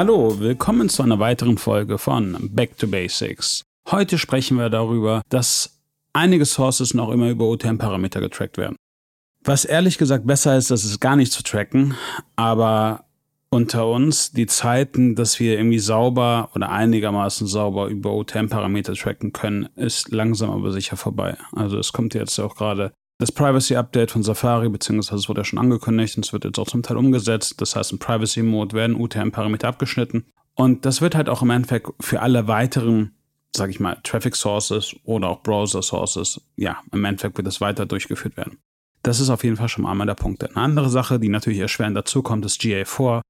Hallo, willkommen zu einer weiteren Folge von Back to Basics. Heute sprechen wir darüber, dass einige Sources noch immer über OTM-Parameter getrackt werden. Was ehrlich gesagt besser ist, das ist gar nicht zu tracken, aber unter uns die Zeiten, dass wir irgendwie sauber oder einigermaßen sauber über OTM-Parameter tracken können, ist langsam aber sicher vorbei. Also es kommt jetzt auch gerade das Privacy Update von Safari, beziehungsweise es wurde ja schon angekündigt und es wird jetzt auch zum Teil umgesetzt. Das heißt, im Privacy Mode werden UTM-Parameter abgeschnitten. Und das wird halt auch im Endeffekt für alle weiteren, sag ich mal, Traffic Sources oder auch Browser Sources, ja, im Endeffekt wird das weiter durchgeführt werden. Das ist auf jeden Fall schon einmal der Punkt. Eine andere Sache, die natürlich erschwerend dazu kommt, ist GA4.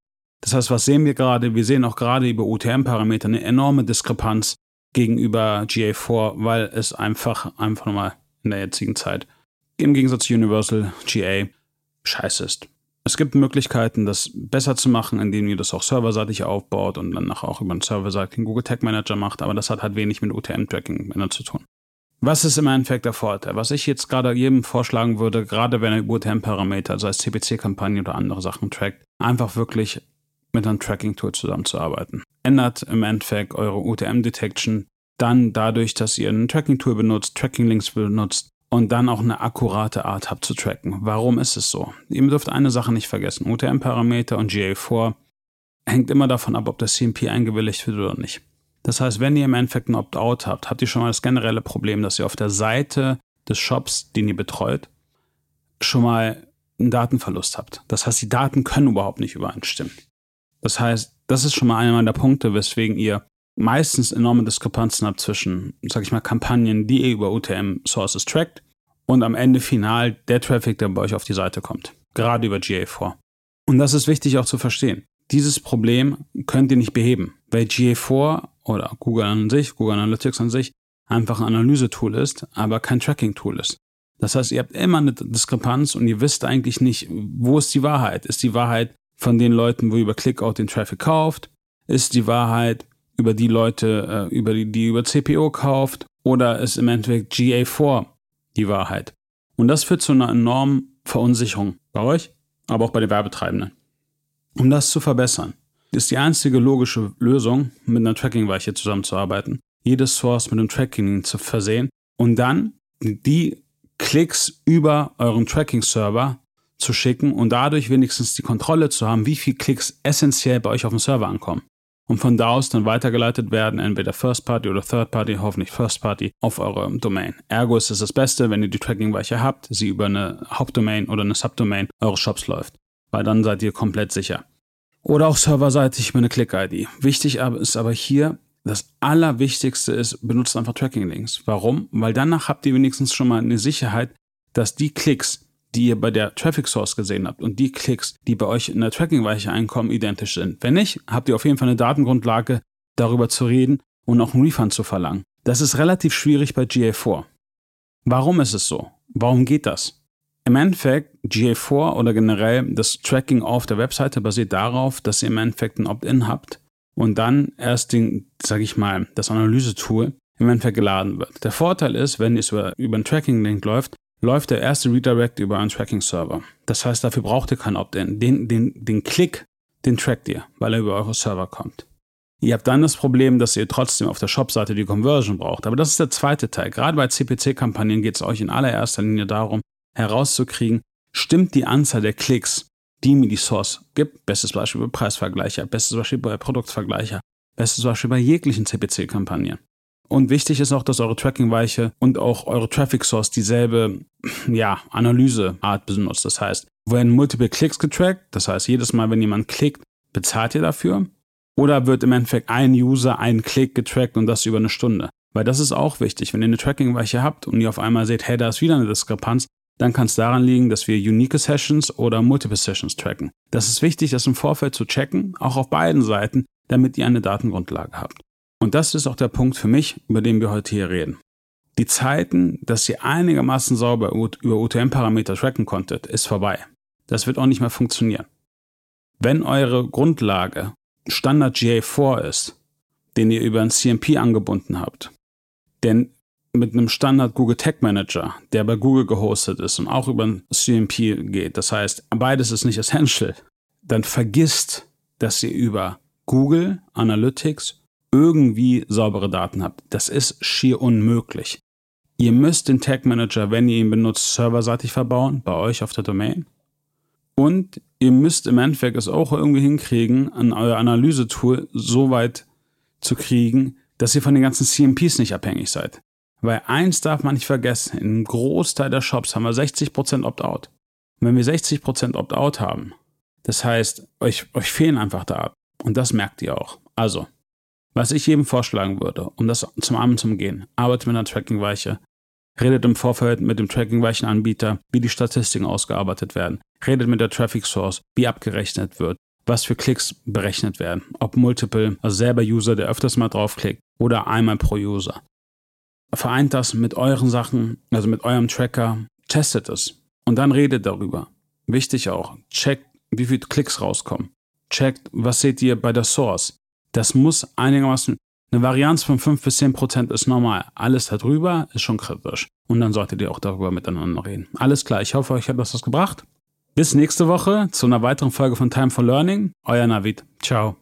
Das heißt, was sehen wir gerade? Wir sehen auch gerade über UTM-Parameter eine enorme Diskrepanz gegenüber GA4, weil es einfach, einfach nochmal in der jetzigen Zeit im Gegensatz zu Universal GA scheiße ist. Es gibt Möglichkeiten, das besser zu machen, indem ihr das auch serverseitig aufbaut und dann auch über einen serverseitigen Google Tag Manager macht, aber das hat halt wenig mit UTM-Tracking zu tun. Was ist im Endeffekt der Vorteil? Was ich jetzt gerade jedem vorschlagen würde, gerade wenn er UTM-Parameter, sei es CPC-Kampagne oder andere Sachen trackt, einfach wirklich mit einem Tracking-Tool zusammenzuarbeiten. Ändert im Endeffekt eure UTM-Detection dann dadurch, dass ihr ein Tracking-Tool benutzt, Tracking-Links benutzt und dann auch eine akkurate Art habt zu tracken. Warum ist es so? Ihr dürft eine Sache nicht vergessen. UTM-Parameter und GA4 hängt immer davon ab, ob das CMP eingewilligt wird oder nicht. Das heißt, wenn ihr im Endeffekt ein Opt-out habt, habt ihr schon mal das generelle Problem, dass ihr auf der Seite des Shops, den ihr betreut, schon mal einen Datenverlust habt. Das heißt, die Daten können überhaupt nicht übereinstimmen. Das heißt, das ist schon mal einer der Punkte, weswegen ihr meistens enorme Diskrepanzen habt zwischen, sag ich mal, Kampagnen, die ihr über UTM-Sources trackt und am Ende final der Traffic, der bei euch auf die Seite kommt. Gerade über GA4. Und das ist wichtig auch zu verstehen. Dieses Problem könnt ihr nicht beheben, weil GA4 oder Google an sich, Google Analytics an sich, einfach ein Analysetool ist, aber kein Tracking-Tool ist. Das heißt, ihr habt immer eine Diskrepanz und ihr wisst eigentlich nicht, wo ist die Wahrheit? Ist die Wahrheit von den Leuten, wo ihr über Clickout den Traffic kauft? Ist die Wahrheit über die Leute, äh, über die, die über CPO kauft? Oder ist im Endeffekt GA4 die Wahrheit? Und das führt zu einer enormen Verunsicherung bei euch, aber auch bei den Werbetreibenden. Um das zu verbessern, ist die einzige logische Lösung, mit einer Tracking-Weiche zusammenzuarbeiten, jedes Source mit einem Tracking zu versehen und dann die Klicks über euren Tracking-Server zu schicken und dadurch wenigstens die Kontrolle zu haben, wie viele Klicks essentiell bei euch auf dem Server ankommen. Und von da aus dann weitergeleitet werden, entweder First Party oder Third Party, hoffentlich First Party, auf eure Domain. Ergo ist es das Beste, wenn ihr die Tracking-Weiche habt, sie über eine Hauptdomain oder eine Subdomain eures Shops läuft. Weil dann seid ihr komplett sicher. Oder auch serverseitig über eine Click-ID. Wichtig ist aber hier, das Allerwichtigste ist, benutzt einfach Tracking-Links. Warum? Weil danach habt ihr wenigstens schon mal eine Sicherheit, dass die Klicks, die ihr bei der Traffic Source gesehen habt und die Klicks, die bei euch in der Tracking-Weiche einkommen, identisch sind. Wenn nicht, habt ihr auf jeden Fall eine Datengrundlage, darüber zu reden und auch einen Refund zu verlangen. Das ist relativ schwierig bei GA4. Warum ist es so? Warum geht das? Im Endeffekt, GA4 oder generell das Tracking auf der Webseite basiert darauf, dass ihr im Endeffekt ein Opt-in habt und dann erst den, sag ich mal, das Analyse-Tool im Endeffekt geladen wird. Der Vorteil ist, wenn es über, über einen Tracking-Link läuft, läuft der erste Redirect über einen Tracking-Server. Das heißt, dafür braucht ihr kein Opt-in. Den, den, den Klick, den trackt ihr, weil er über eure Server kommt. Ihr habt dann das Problem, dass ihr trotzdem auf der Shop-Seite die Conversion braucht. Aber das ist der zweite Teil. Gerade bei CPC-Kampagnen geht es euch in allererster Linie darum, herauszukriegen, stimmt die Anzahl der Klicks, die mir die Source gibt. Bestes Beispiel bei Preisvergleicher, bestes Beispiel bei Produktvergleicher, bestes Beispiel bei jeglichen CPC-Kampagnen. Und wichtig ist auch, dass eure Tracking-Weiche und auch eure Traffic Source dieselbe ja, Analyseart benutzt. Das heißt, werden Multiple Clicks getrackt, das heißt, jedes Mal, wenn jemand klickt, bezahlt ihr dafür? Oder wird im Endeffekt ein User einen Klick getrackt und das über eine Stunde? Weil das ist auch wichtig. Wenn ihr eine Tracking-Weiche habt und ihr auf einmal seht, hey, da ist wieder eine Diskrepanz, dann kann es daran liegen, dass wir unique Sessions oder multiple Sessions tracken. Das ist wichtig, das im Vorfeld zu checken, auch auf beiden Seiten, damit ihr eine Datengrundlage habt. Und das ist auch der Punkt für mich, über den wir heute hier reden. Die Zeiten, dass ihr einigermaßen sauber über UTM-Parameter tracken konntet, ist vorbei. Das wird auch nicht mehr funktionieren. Wenn eure Grundlage Standard GA4 ist, den ihr über ein CMP angebunden habt, denn mit einem Standard Google Tag Manager, der bei Google gehostet ist und auch über ein CMP geht, das heißt, beides ist nicht essential, dann vergisst, dass ihr über Google Analytics irgendwie saubere Daten habt. Das ist schier unmöglich. Ihr müsst den Tag Manager, wenn ihr ihn benutzt, serverseitig verbauen, bei euch auf der Domain. Und ihr müsst im Endeffekt es auch irgendwie hinkriegen, an euer Analysetool so weit zu kriegen, dass ihr von den ganzen CMPs nicht abhängig seid. Weil eins darf man nicht vergessen, im Großteil der Shops haben wir 60% Opt-out. Und wenn wir 60% Opt-out haben, das heißt, euch, euch fehlen einfach Daten. Und das merkt ihr auch. Also, was ich jedem vorschlagen würde, um das zum Armen zu gehen, arbeitet mit einer Tracking-Weiche, redet im Vorfeld mit dem Tracking-weichen Anbieter, wie die Statistiken ausgearbeitet werden, redet mit der Traffic Source, wie abgerechnet wird, was für Klicks berechnet werden, ob multiple, also selber User, der öfters mal draufklickt oder einmal pro User. Vereint das mit euren Sachen, also mit eurem Tracker, testet es und dann redet darüber. Wichtig auch, checkt, wie viele Klicks rauskommen. Checkt, was seht ihr bei der Source. Das muss einigermaßen eine Varianz von 5 bis 10 Prozent ist normal. Alles darüber ist schon kritisch. Und dann solltet ihr auch darüber miteinander reden. Alles klar, ich hoffe, euch hat das was gebracht. Bis nächste Woche zu einer weiteren Folge von Time for Learning. Euer Navid. Ciao.